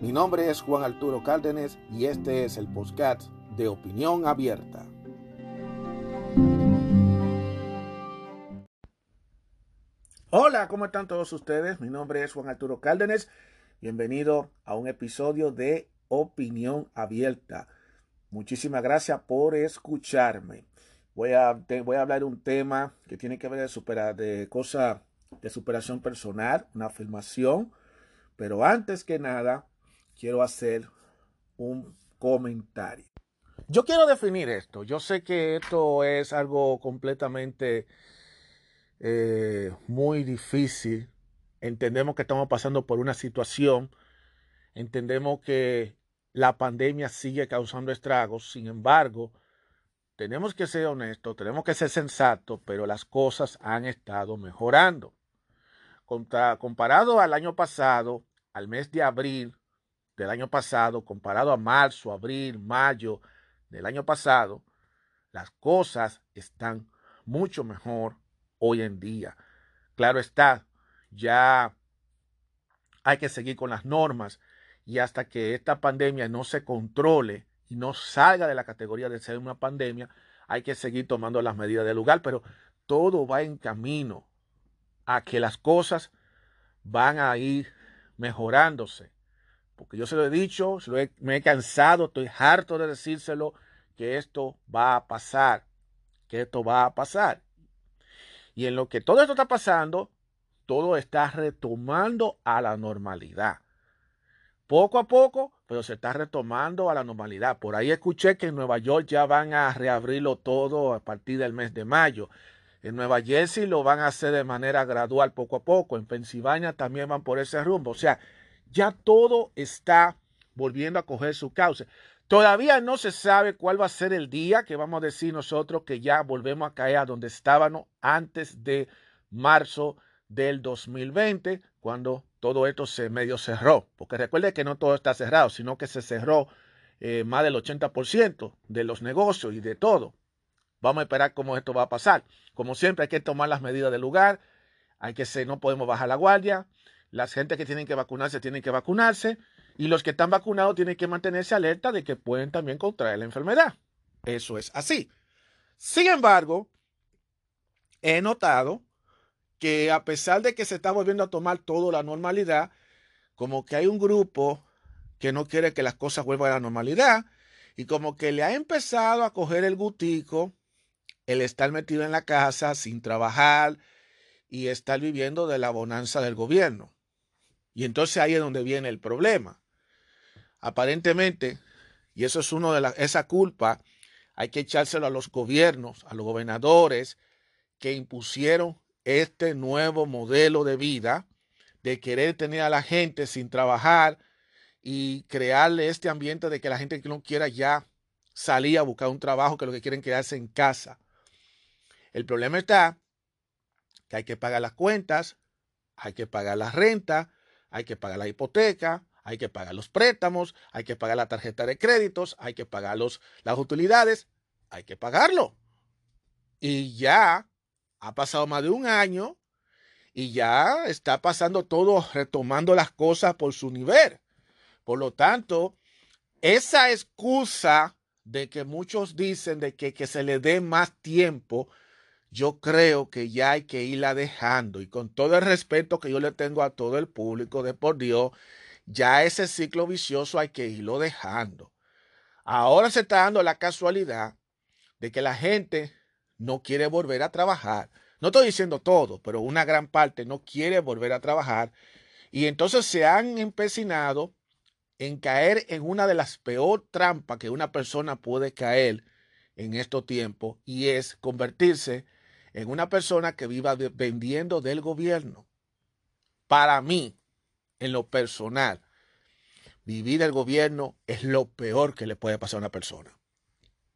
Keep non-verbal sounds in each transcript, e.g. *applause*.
Mi nombre es Juan Arturo Cárdenas y este es el podcast de Opinión Abierta. Hola, ¿cómo están todos ustedes? Mi nombre es Juan Arturo Cárdenas. Bienvenido a un episodio de Opinión Abierta. Muchísimas gracias por escucharme. Voy a, voy a hablar de un tema que tiene que ver de, superar, de cosa de superación personal, una afirmación. Pero antes que nada, quiero hacer un comentario. Yo quiero definir esto. Yo sé que esto es algo completamente eh, muy difícil. Entendemos que estamos pasando por una situación. Entendemos que la pandemia sigue causando estragos. Sin embargo, tenemos que ser honestos, tenemos que ser sensatos, pero las cosas han estado mejorando. comparado al año pasado, al mes de abril, del año pasado, comparado a marzo, abril, mayo del año pasado, las cosas están mucho mejor hoy en día. Claro está, ya hay que seguir con las normas y hasta que esta pandemia no se controle y no salga de la categoría de ser una pandemia, hay que seguir tomando las medidas del lugar, pero todo va en camino a que las cosas van a ir mejorándose porque yo se lo he dicho, me he cansado, estoy harto de decírselo, que esto va a pasar, que esto va a pasar. Y en lo que todo esto está pasando, todo está retomando a la normalidad. Poco a poco, pero se está retomando a la normalidad. Por ahí escuché que en Nueva York ya van a reabrirlo todo a partir del mes de mayo. En Nueva Jersey lo van a hacer de manera gradual, poco a poco. En Pensilvania también van por ese rumbo. O sea, ya todo está volviendo a coger su cauce. Todavía no se sabe cuál va a ser el día que vamos a decir nosotros que ya volvemos a caer a donde estábamos antes de marzo del 2020, cuando todo esto se medio cerró. Porque recuerde que no todo está cerrado, sino que se cerró eh, más del 80% de los negocios y de todo. Vamos a esperar cómo esto va a pasar. Como siempre, hay que tomar las medidas del lugar. Hay que ser, no podemos bajar la guardia. Las gente que tienen que vacunarse tienen que vacunarse y los que están vacunados tienen que mantenerse alerta de que pueden también contraer la enfermedad. Eso es así. Sin embargo, he notado que a pesar de que se está volviendo a tomar todo la normalidad, como que hay un grupo que no quiere que las cosas vuelvan a la normalidad y como que le ha empezado a coger el gutico el estar metido en la casa sin trabajar y estar viviendo de la bonanza del gobierno. Y entonces ahí es donde viene el problema. Aparentemente, y eso es uno de las, esa culpa, hay que echárselo a los gobiernos, a los gobernadores que impusieron este nuevo modelo de vida, de querer tener a la gente sin trabajar y crearle este ambiente de que la gente que no quiera ya salir a buscar un trabajo, que lo que quieren quedarse en casa. El problema está que hay que pagar las cuentas, hay que pagar la renta, hay que pagar la hipoteca, hay que pagar los préstamos, hay que pagar la tarjeta de créditos, hay que pagar los, las utilidades, hay que pagarlo. Y ya ha pasado más de un año y ya está pasando todo, retomando las cosas por su nivel. Por lo tanto, esa excusa de que muchos dicen de que, que se le dé más tiempo yo creo que ya hay que irla dejando. Y con todo el respeto que yo le tengo a todo el público de por Dios, ya ese ciclo vicioso hay que irlo dejando. Ahora se está dando la casualidad de que la gente no quiere volver a trabajar. No estoy diciendo todo, pero una gran parte no quiere volver a trabajar. Y entonces se han empecinado en caer en una de las peor trampas que una persona puede caer en estos tiempos y es convertirse en una persona que viva vendiendo del gobierno. Para mí, en lo personal, vivir el gobierno es lo peor que le puede pasar a una persona.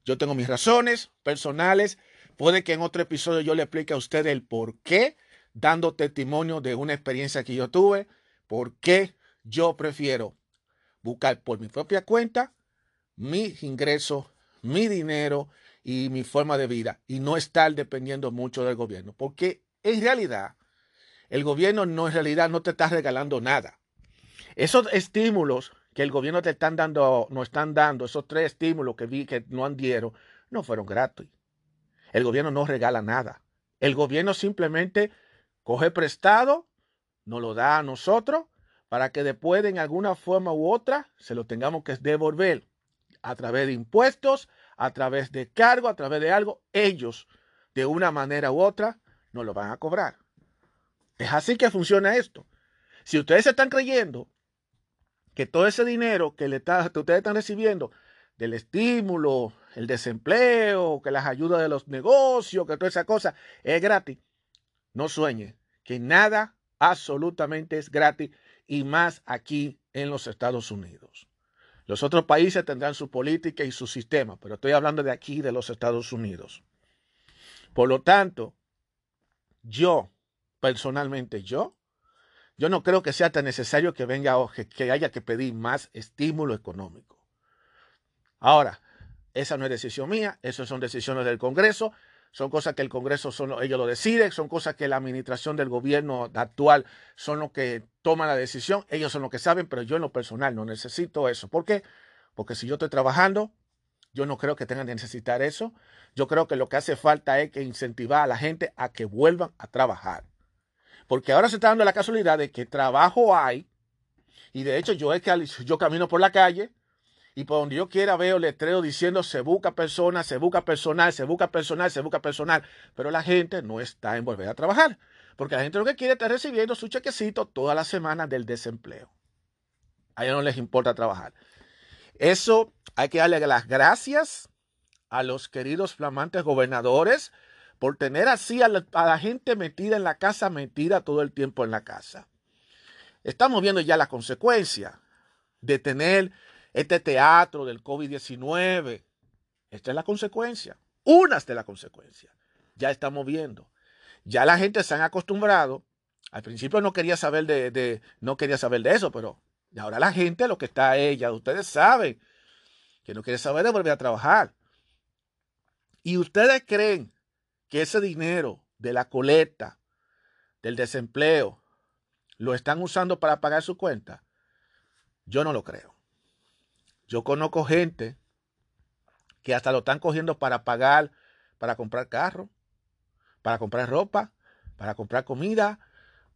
Yo tengo mis razones personales. Puede que en otro episodio yo le explique a usted el por qué, dando testimonio de una experiencia que yo tuve, por qué yo prefiero buscar por mi propia cuenta mis ingresos, mi dinero y mi forma de vida y no estar dependiendo mucho del gobierno. Porque en realidad, el gobierno no en realidad no te está regalando nada. Esos estímulos que el gobierno te están dando, no están dando, esos tres estímulos que vi que no han dieron, no fueron gratis. El gobierno no regala nada. El gobierno simplemente coge prestado, nos lo da a nosotros para que después en alguna forma u otra se lo tengamos que devolver a través de impuestos, a través de cargo, a través de algo. Ellos, de una manera u otra, nos lo van a cobrar. Es así que funciona esto. Si ustedes están creyendo que todo ese dinero que, le ustedes están recibiendo del estímulo, el desempleo, que las ayudas de los negocios, que toda esa cosa es gratis, no sueñe que nada absolutamente es gratis y más aquí en los Estados Unidos. Los otros países tendrán su política y su sistema, pero estoy hablando de aquí, de los Estados Unidos. Por lo tanto, yo, personalmente yo, yo no creo que sea tan necesario que venga que haya que pedir más estímulo económico. Ahora, esa no es decisión mía, esas son decisiones del Congreso, son cosas que el Congreso son, ellos lo deciden, son cosas que la administración del gobierno actual son los que toman la decisión, ellos son los que saben, pero yo en lo personal no necesito eso. ¿Por qué? Porque si yo estoy trabajando, yo no creo que tengan que necesitar eso. Yo creo que lo que hace falta es que incentivar a la gente a que vuelvan a trabajar. Porque ahora se está dando la casualidad de que trabajo hay. Y de hecho yo es que yo camino por la calle y por donde yo quiera veo letrero diciendo se busca personas, se busca personal, se busca personal, se busca personal. Pero la gente no está en volver a trabajar. Porque la gente lo que quiere es estar recibiendo su chequecito toda la semana del desempleo. A ellos no les importa trabajar. Eso hay que darle las gracias a los queridos flamantes gobernadores por tener así a la, gente metida en la casa, metida todo el tiempo en la casa. Estamos viendo ya la consecuencia de tener este teatro del COVID-19. Esta es la consecuencia, unas de las consecuencias. Ya estamos viendo. Ya la gente se han acostumbrado. Al principio no quería saber de, no quería saber de eso, pero ahora la gente lo que está ella, ustedes saben que no quiere saber de volver a trabajar. Y ustedes creen que ese dinero de la coleta, del desempleo, lo están usando para pagar su cuenta? Yo no lo creo. Yo conozco gente que hasta lo están cogiendo para pagar, para comprar carro, para comprar ropa, para comprar comida,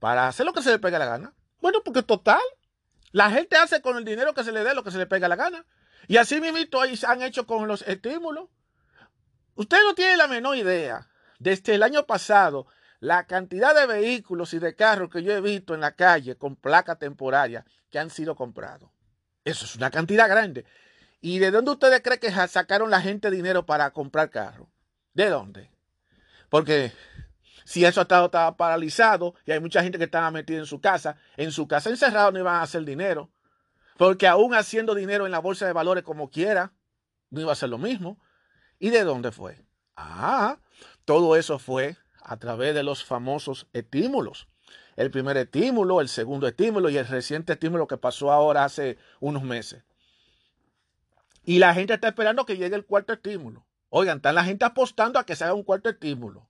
para hacer lo que se le pega la gana. Bueno, porque total, la gente hace con el dinero que se le dé lo que se le pega la gana. Y así mismo han hecho con los estímulos. Usted no tiene la menor idea desde el año pasado, la cantidad de vehículos y de carros que yo he visto en la calle con placa temporaria que han sido comprados. Eso es una cantidad grande. ¿Y de dónde ustedes creen que sacaron la gente dinero para comprar carros? ¿De dónde? Porque si eso estado estaba paralizado y hay mucha gente que estaba metida en su casa, en su casa encerrado no iban a hacer dinero. Porque aún haciendo dinero en la bolsa de valores como quiera, no iba a ser lo mismo. ¿Y de dónde fue? Ah, todo eso fue a través de los famosos estímulos. El primer estímulo, el segundo estímulo y el reciente estímulo que pasó ahora hace unos meses. Y la gente está esperando que llegue el cuarto estímulo. Oigan, está la gente apostando a que se haga un cuarto estímulo.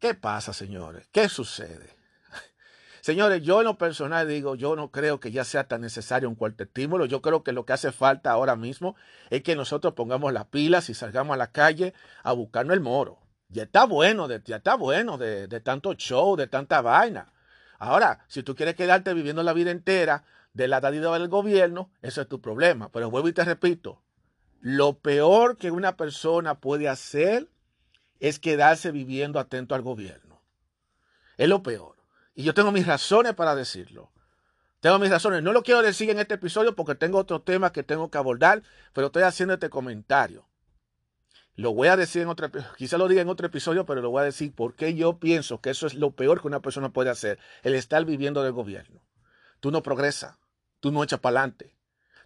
¿Qué pasa, señores? ¿Qué sucede? *laughs* Señores, yo en lo personal digo, yo no creo que ya sea tan necesario un cuarto estímulo. Yo creo que lo que hace falta ahora mismo es que nosotros pongamos las pilas y salgamos a la calle a buscarnos el moro. Ya está bueno, de, ya está bueno de, tanto show, de tanta vaina. Ahora, si tú quieres quedarte viviendo la vida entera de la dadida del gobierno, eso es tu problema. Pero vuelvo y te repito, lo peor que una persona puede hacer es quedarse viviendo atento al gobierno. Es lo peor. Y yo tengo mis razones para decirlo. Tengo mis razones. No lo quiero decir en este episodio porque tengo otro tema que tengo que abordar, pero estoy haciendo este comentario. Lo voy a decir en otro, quizá lo diga en otro episodio, pero lo voy a decir porque yo pienso que eso es lo peor que una persona puede hacer, el estar viviendo del gobierno. Tú no progresas, tú no echas para adelante,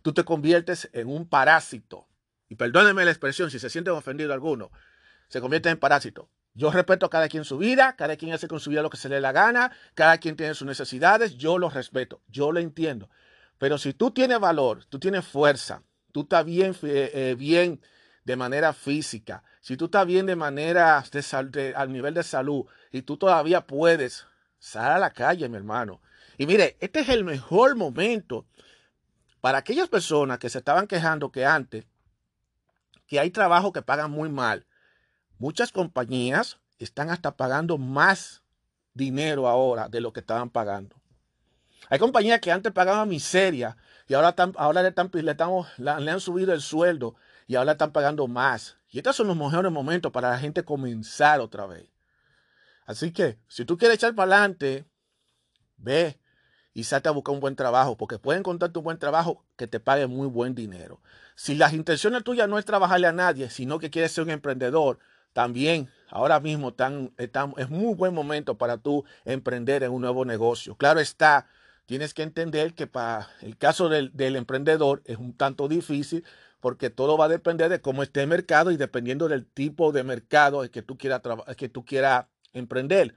tú te conviertes en un parásito. Y perdónenme la expresión si se sienten ofendido alguno, se convierte en parásito. Yo respeto a cada quien su vida, cada quien hace con su vida lo que se le la gana, cada quien tiene sus necesidades, yo lo respeto, yo lo entiendo. Pero si tú tienes valor, tú tienes fuerza, tú estás bien, eh, bien de manera física, si tú estás bien de manera de, al nivel de salud y tú todavía puedes, sal a la calle, mi hermano. Y mire, este es el mejor momento para aquellas personas que se estaban quejando que antes, que hay trabajo que pagan muy mal. Muchas compañías están hasta pagando más dinero ahora de lo que estaban pagando. Hay compañías que antes pagaban miseria y ahora, ahora le, están, le han subido el sueldo y ahora están pagando más. Y estos son los mejores momentos para la gente comenzar otra vez. Así que, si tú quieres echar para adelante, ve y salte a buscar un buen trabajo, porque pueden encontrarte un buen trabajo que te pague muy buen dinero. Si las intenciones tuyas no es trabajarle a nadie, sino que quieres ser un emprendedor, también ahora mismo están, es muy buen momento para tú emprender en un nuevo negocio. Claro está, tienes que entender que para el caso del, emprendedor es un tanto difícil porque todo va a depender de cómo esté el mercado y dependiendo del tipo de mercado que tú quieras, que tú quieras emprender.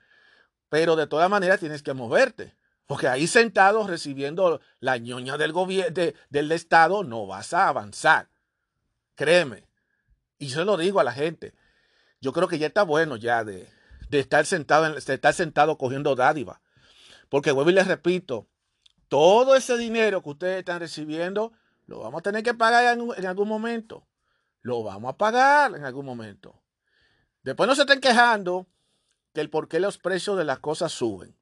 Pero de todas maneras tienes que moverte. Porque ahí sentado recibiendo la ñoña del gobierno, del Estado, no vas a avanzar. Créeme. Y yo lo digo a la gente. Yo creo que ya está bueno ya de, estar sentado, de estar sentado cogiendo dádiva. Porque vuelvo y les repito, todo ese dinero que ustedes están recibiendo, lo vamos a tener que pagar en, algún momento. Lo vamos a pagar en algún momento. Después no se estén quejando que el por qué los precios de las cosas suben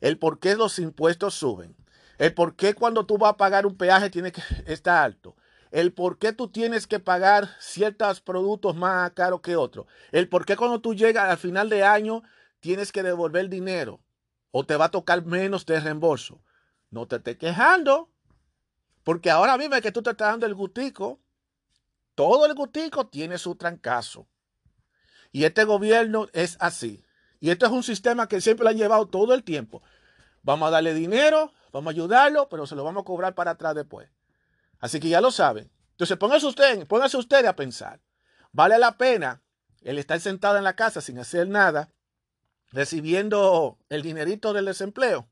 el por qué los impuestos suben, el por qué cuando tú vas a pagar un peaje tiene que *laughs* estar alto, el por qué tú tienes que pagar ciertos productos más caros que otros, el por qué cuando tú llegas al final de año tienes que devolver dinero o te va a tocar menos de reembolso. No te estés quejando, porque ahora mismo que tú te estás dando el gustico, todo el gustico tiene su trancazo. Y este gobierno es así. Y esto es un sistema que siempre lo han llevado todo el tiempo. Vamos a darle dinero, vamos a ayudarlo, pero se lo vamos a cobrar para atrás después. Así que ya lo saben. Entonces póngase usted, póngase usted a pensar. ¿Vale la pena el estar sentado en la casa sin hacer nada, recibiendo el dinerito del desempleo?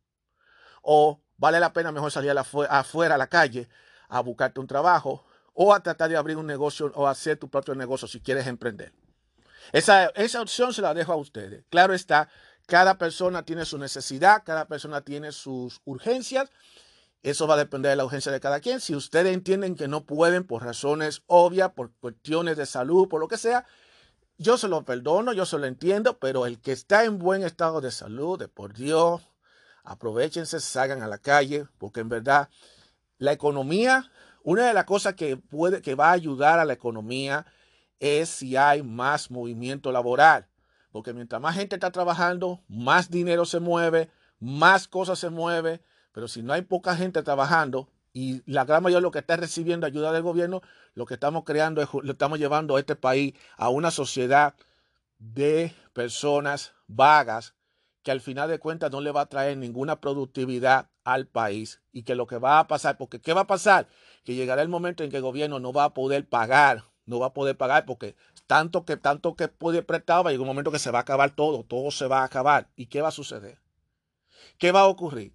¿O vale la pena mejor salir afuera a la calle a buscarte un trabajo o a tratar de abrir un negocio o hacer tu propio negocio si quieres emprender? Esa, esa opción se la dejo a ustedes. Claro está, cada persona tiene su necesidad, cada persona tiene sus urgencias. Eso va a depender de la urgencia de cada quien. Si ustedes entienden que no pueden por razones obvias, por cuestiones de salud, por lo que sea, yo se lo perdono, yo se lo entiendo, pero el que está en buen estado de salud, de por Dios, aprovechense, salgan a la calle, porque en verdad la economía, una de las cosas que puede, que va a ayudar a la economía es si hay más movimiento laboral. Porque mientras más gente está trabajando, más dinero se mueve, más cosas se mueve. Pero si no hay poca gente trabajando y la gran mayoría de lo que está recibiendo ayuda del gobierno, lo que estamos creando es, lo estamos llevando a este país a una sociedad de personas vagas que al final de cuentas no le va a traer ninguna productividad al país y que lo que va a pasar, porque ¿qué va a pasar? Que llegará el momento en que el gobierno no va a poder pagar no va a poder pagar porque tanto que tanto que puede prestar va a llegar un momento que se va a acabar todo, todo se va a acabar. ¿Y qué va a suceder? ¿Qué va a ocurrir?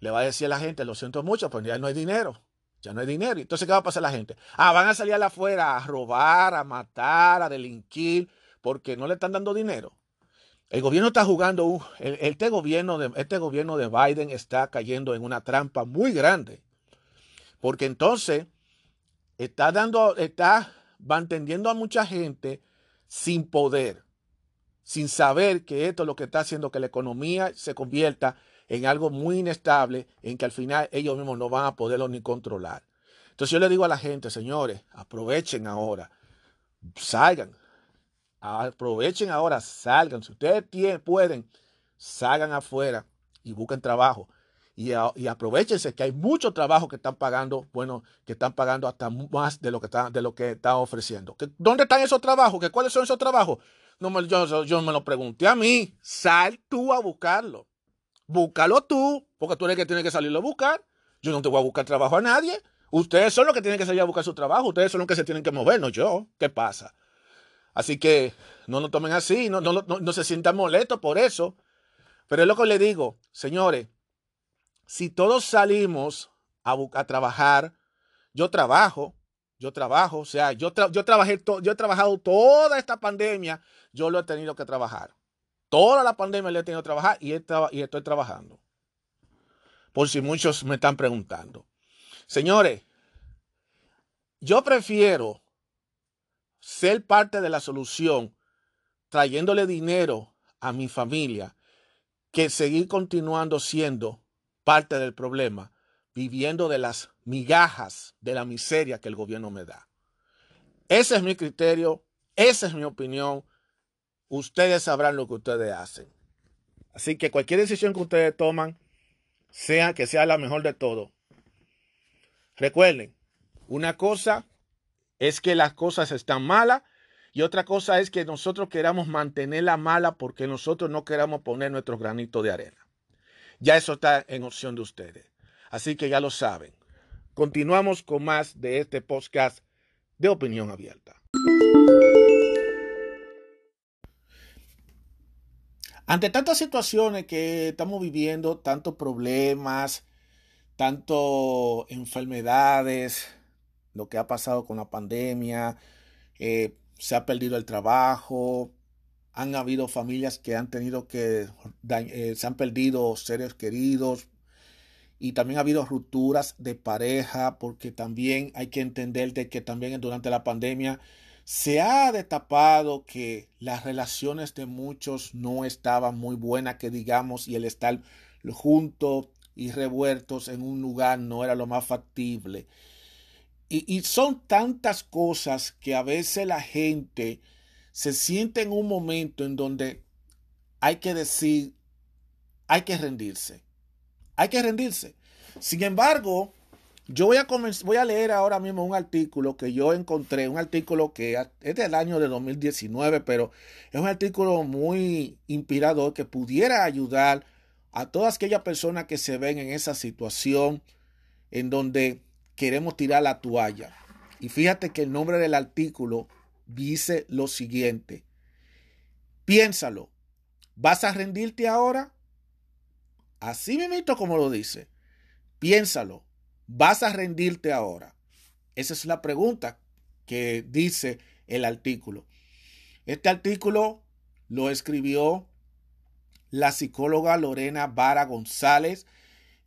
Le va a decir a la gente, lo siento mucho, pues ya no hay dinero. Ya no hay dinero. Entonces, ¿qué va a pasar la gente? Ah, van a salir afuera a robar, a matar, a delinquir, porque no le están dando dinero. El gobierno está jugando, este, gobierno de, este gobierno de Biden está cayendo en una trampa muy grande. Porque entonces está dando, está entendiendo a mucha gente sin poder, sin saber que esto es lo que está haciendo que la economía se convierta en algo muy inestable, en que al final ellos mismos no van a poderlo ni controlar. Entonces yo le digo a la gente, señores, aprovechen ahora, salgan, aprovechen ahora, salgan. Si ustedes pueden, salgan afuera y busquen trabajo y, aprovechense que hay mucho trabajo que están pagando, bueno, que están pagando hasta más de lo que están, de lo que ofreciendo. ¿Dónde están esos trabajos? ¿Que ¿Cuáles son esos trabajos? No me, yo, yo me lo pregunté a mí. Sal tú a buscarlo. Búscalo tú, porque tú eres el que tiene que salirlo a buscar. Yo no te voy a buscar trabajo a nadie. Ustedes son los que tienen que salir a buscar su trabajo, ustedes son los que se tienen que mover, no yo. ¿Qué pasa? Así que no lo tomen así, no, no, no, se sientan molestos por eso. Pero es lo que les digo, señores, si todos salimos a, a trabajar, yo trabajo, yo trabajo, o sea, yo, yo trabajé, yo he trabajado toda esta pandemia, yo lo he tenido que trabajar. Toda la pandemia le he tenido que trabajar y, y estoy trabajando. Por si muchos me están preguntando. Señores, yo prefiero ser parte de la solución trayéndole dinero a mi familia que seguir continuando siendo parte del problema, viviendo de las migajas de la miseria que el gobierno me da. Ese es mi criterio, esa es mi opinión. Ustedes sabrán lo que ustedes hacen. Así que cualquier decisión que ustedes toman, sea que sea la mejor de todo, Recuerden, una cosa es que las cosas están malas y otra cosa es que nosotros queramos mantenerla mala porque nosotros no queramos poner nuestro granito de arena. Ya eso está en opción de ustedes. Así que ya lo saben. Continuamos con más de este podcast de opinión abierta. Ante tantas situaciones que estamos viviendo, tantos problemas, tanto enfermedades, lo que ha pasado con la pandemia, eh, se ha perdido el trabajo, han habido familias que han tenido que, eh, se han perdido seres queridos y también ha habido rupturas de pareja porque también hay que entender de que también durante la pandemia se ha destapado que las relaciones de muchos no estaban muy buenas, que digamos, y el estar junto y revueltos en un lugar no era lo más factible. Y, son tantas cosas que a veces la gente se siente en un momento en donde hay que decir, hay que rendirse. Hay que rendirse. Sin embargo, yo voy a, voy a leer ahora mismo un artículo que yo encontré, un artículo que es del año de 2019, pero es un artículo muy inspirador que pudiera ayudar a todas aquellas personas que se ven en esa situación en donde queremos tirar la toalla. Y fíjate que el nombre del artículo dice lo siguiente. Piénsalo. ¿Vas a rendirte ahora? Así mismo como lo dice. Piénsalo. ¿Vas a rendirte ahora? Esa es la pregunta que dice el artículo. Este artículo lo escribió la psicóloga Lorena Vara González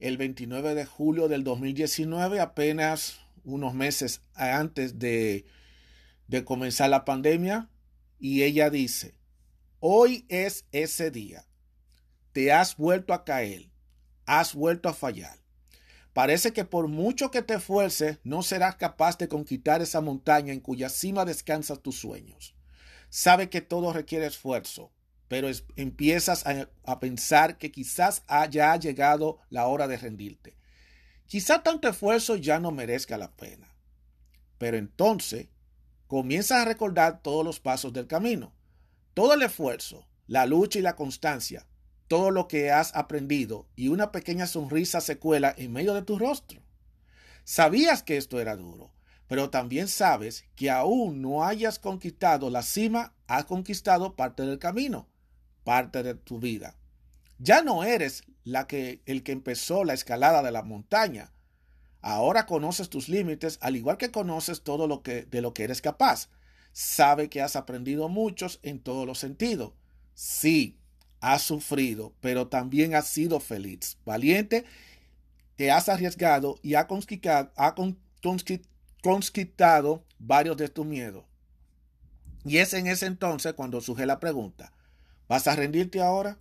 el 29 de julio del 2019, apenas unos meses antes de, comenzar la pandemia. Y ella dice, hoy es ese día. Te has vuelto a caer, has vuelto a fallar. Parece que por mucho que te esfuerces, no serás capaz de conquistar esa montaña en cuya cima descansan tus sueños. Sabe que todo requiere esfuerzo, pero empiezas a, pensar que quizás haya llegado la hora de rendirte. Quizá tanto esfuerzo ya no merezca la pena. Pero entonces comienzas a recordar todos los pasos del camino, todo el esfuerzo, la lucha y la constancia, todo lo que has aprendido y una pequeña sonrisa se cuela en medio de tu rostro. Sabías que esto era duro, pero también sabes que aún no hayas conquistado la cima, has conquistado parte del camino parte de tu vida. Ya no eres la que el que empezó la escalada de la montaña. Ahora conoces tus límites, al igual que conoces todo lo que de lo que eres capaz. Sabe que has aprendido muchos en todos los sentidos. Sí, has sufrido, pero también has sido feliz, valiente, te has arriesgado y has conquistado, ha conquistado varios de tus miedos. Y es en ese entonces cuando surge la pregunta, ¿Vas a rendirte ahora?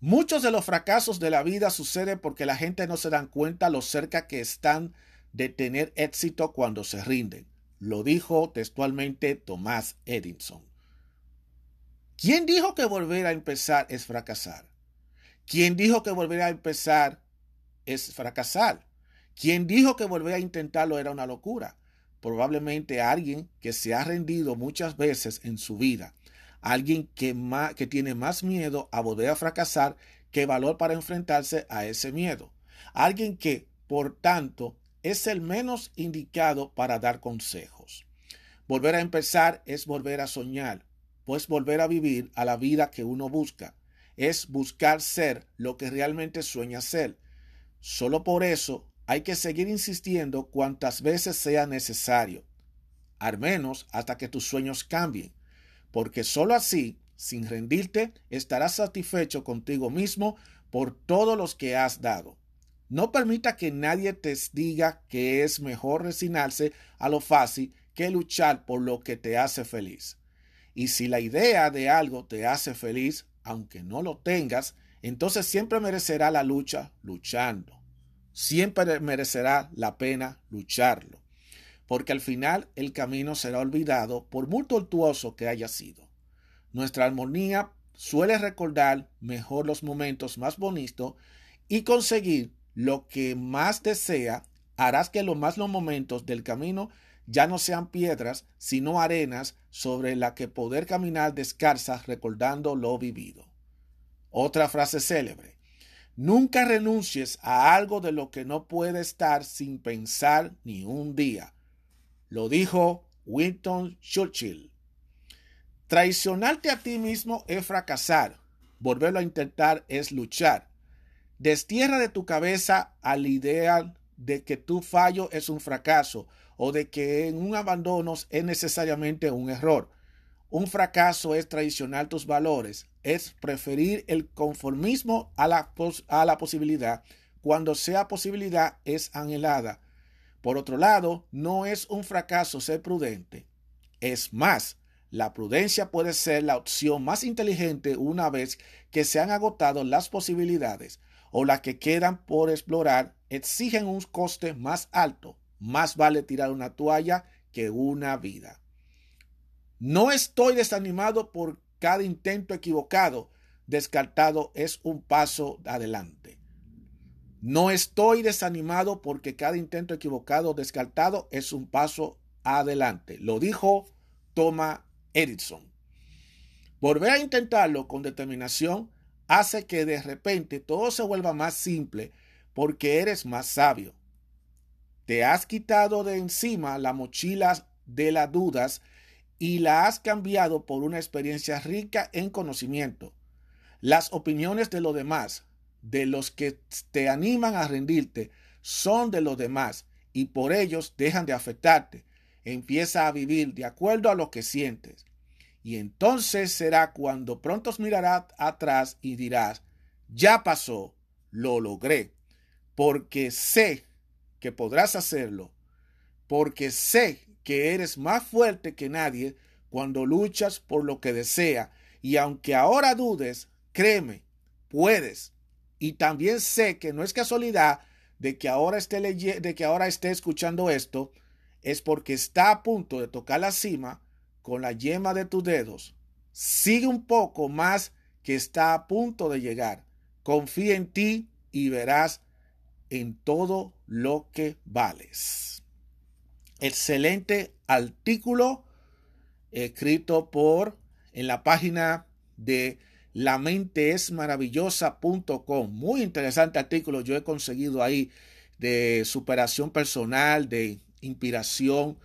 Muchos de los fracasos de la vida suceden porque la gente no se dan cuenta lo cerca que están de tener éxito cuando se rinden. Lo dijo textualmente Tomás Edison. ¿Quién dijo que volver a empezar es fracasar? ¿Quién dijo que volver a empezar es fracasar? ¿Quién dijo que volver a intentarlo era una locura? Probablemente alguien que se ha rendido muchas veces en su vida alguien que, tiene más miedo a volver a fracasar que valor para enfrentarse a ese miedo. Alguien que por tanto, es el menos indicado para dar consejos. Volver a empezar es volver a soñar, pues volver a vivir a la vida que uno busca. Es buscar ser lo que realmente sueña ser. Solo por eso hay que seguir insistiendo cuantas veces sea necesario, al menos hasta que tus sueños cambien, porque sólo así, sin rendirte, estarás satisfecho contigo mismo por todos los que has dado. No permita que nadie te diga que es mejor resignarse a lo fácil que luchar por lo que te hace feliz. Y si la idea de algo te hace feliz, aunque no lo tengas, entonces siempre merecerá la lucha luchando siempre merecerá la pena lucharlo, porque al final el camino será olvidado por muy tortuoso que haya sido. Nuestra armonía suele recordar mejor los momentos más bonitos y conseguir lo que más desea harás que los más los momentos del camino ya no sean piedras, sino arenas sobre la que poder caminar descalza recordando lo vivido. Otra frase célebre. Nunca renuncies a algo de lo que no puede estar sin pensar ni un día. Lo dijo Winston Churchill. Traicionarte a ti mismo es fracasar. Volverlo a intentar es luchar. Destierra de tu cabeza al ideal de que tu fallo es un fracaso o de que en un abandono es necesariamente un error. Un fracaso es traicionar tus valores, es preferir el conformismo a la, a la posibilidad. Cuando sea posibilidad es anhelada. Por otro lado, no es un fracaso ser prudente. Es más, la prudencia puede ser la opción más inteligente una vez que se han agotado las posibilidades o las que quedan por explorar exigen un coste más alto. Más vale tirar una toalla que una vida. No estoy desanimado por cada intento equivocado. Descartado es un paso adelante. No estoy desanimado porque cada intento equivocado descartado es un paso adelante. Lo dijo Thomas Edison. Volver a intentarlo con determinación hace que de repente todo se vuelva más simple porque eres más sabio. Te has quitado de encima la mochila de las dudas y la has cambiado por una experiencia rica en conocimiento. Las opiniones de los demás, de los que te animan a rendirte, son de los demás y por ellos dejan de afectarte. Empieza a vivir de acuerdo a lo que sientes. Y entonces será cuando pronto mirarás atrás y dirás, ya pasó, lo logré, porque sé que podrás hacerlo, porque sé que eres más fuerte que nadie cuando luchas por lo que desea. Y aunque ahora dudes, créeme, puedes. Y también sé que no es casualidad de que ahora esté, de que ahora esté escuchando esto, es porque está a punto de tocar la cima con la yema de tus dedos. Sigue un poco más que está a punto de llegar. Confía en ti y verás en todo lo que vales excelente artículo escrito por en la página de la mente es. Muy interesante artículo. Yo he conseguido ahí de superación personal, de inspiración,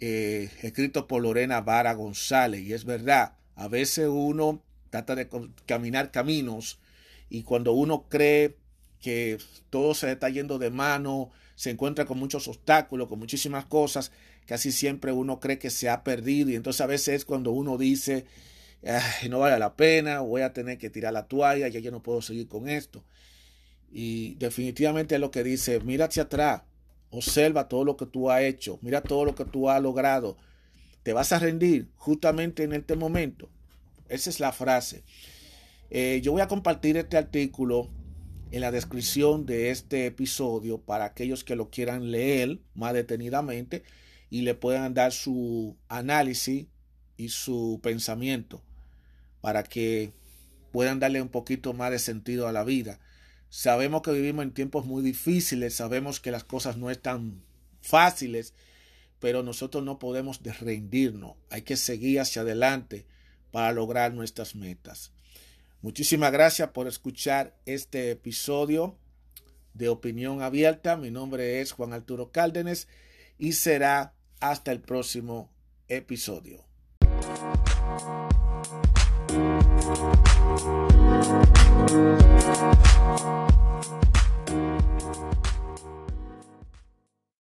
eh, escrito por Lorena Vara González. Y es verdad, a veces uno trata de caminar caminos y cuando uno cree que todo se está yendo de mano, se encuentra con muchos obstáculos, con muchísimas cosas, casi siempre uno cree que se ha perdido y entonces a veces es cuando uno dice, no vale la pena, voy a tener que tirar la toalla, ya yo no puedo seguir con esto. Y definitivamente es lo que dice, mira hacia atrás, observa todo lo que tú has hecho, mira todo lo que tú has logrado, te vas a rendir justamente en este momento. Esa es la frase. Eh, yo voy a compartir este artículo en la descripción de este episodio para aquellos que lo quieran leer más detenidamente y le puedan dar su análisis y su pensamiento para que puedan darle un poquito más de sentido a la vida. Sabemos que vivimos en tiempos muy difíciles, sabemos que las cosas no están fáciles, pero nosotros no podemos rendirnos, hay que seguir hacia adelante para lograr nuestras metas. Muchísimas gracias por escuchar este episodio de opinión abierta. Mi nombre es Juan Arturo Cárdenas y será hasta el próximo episodio. Thank you.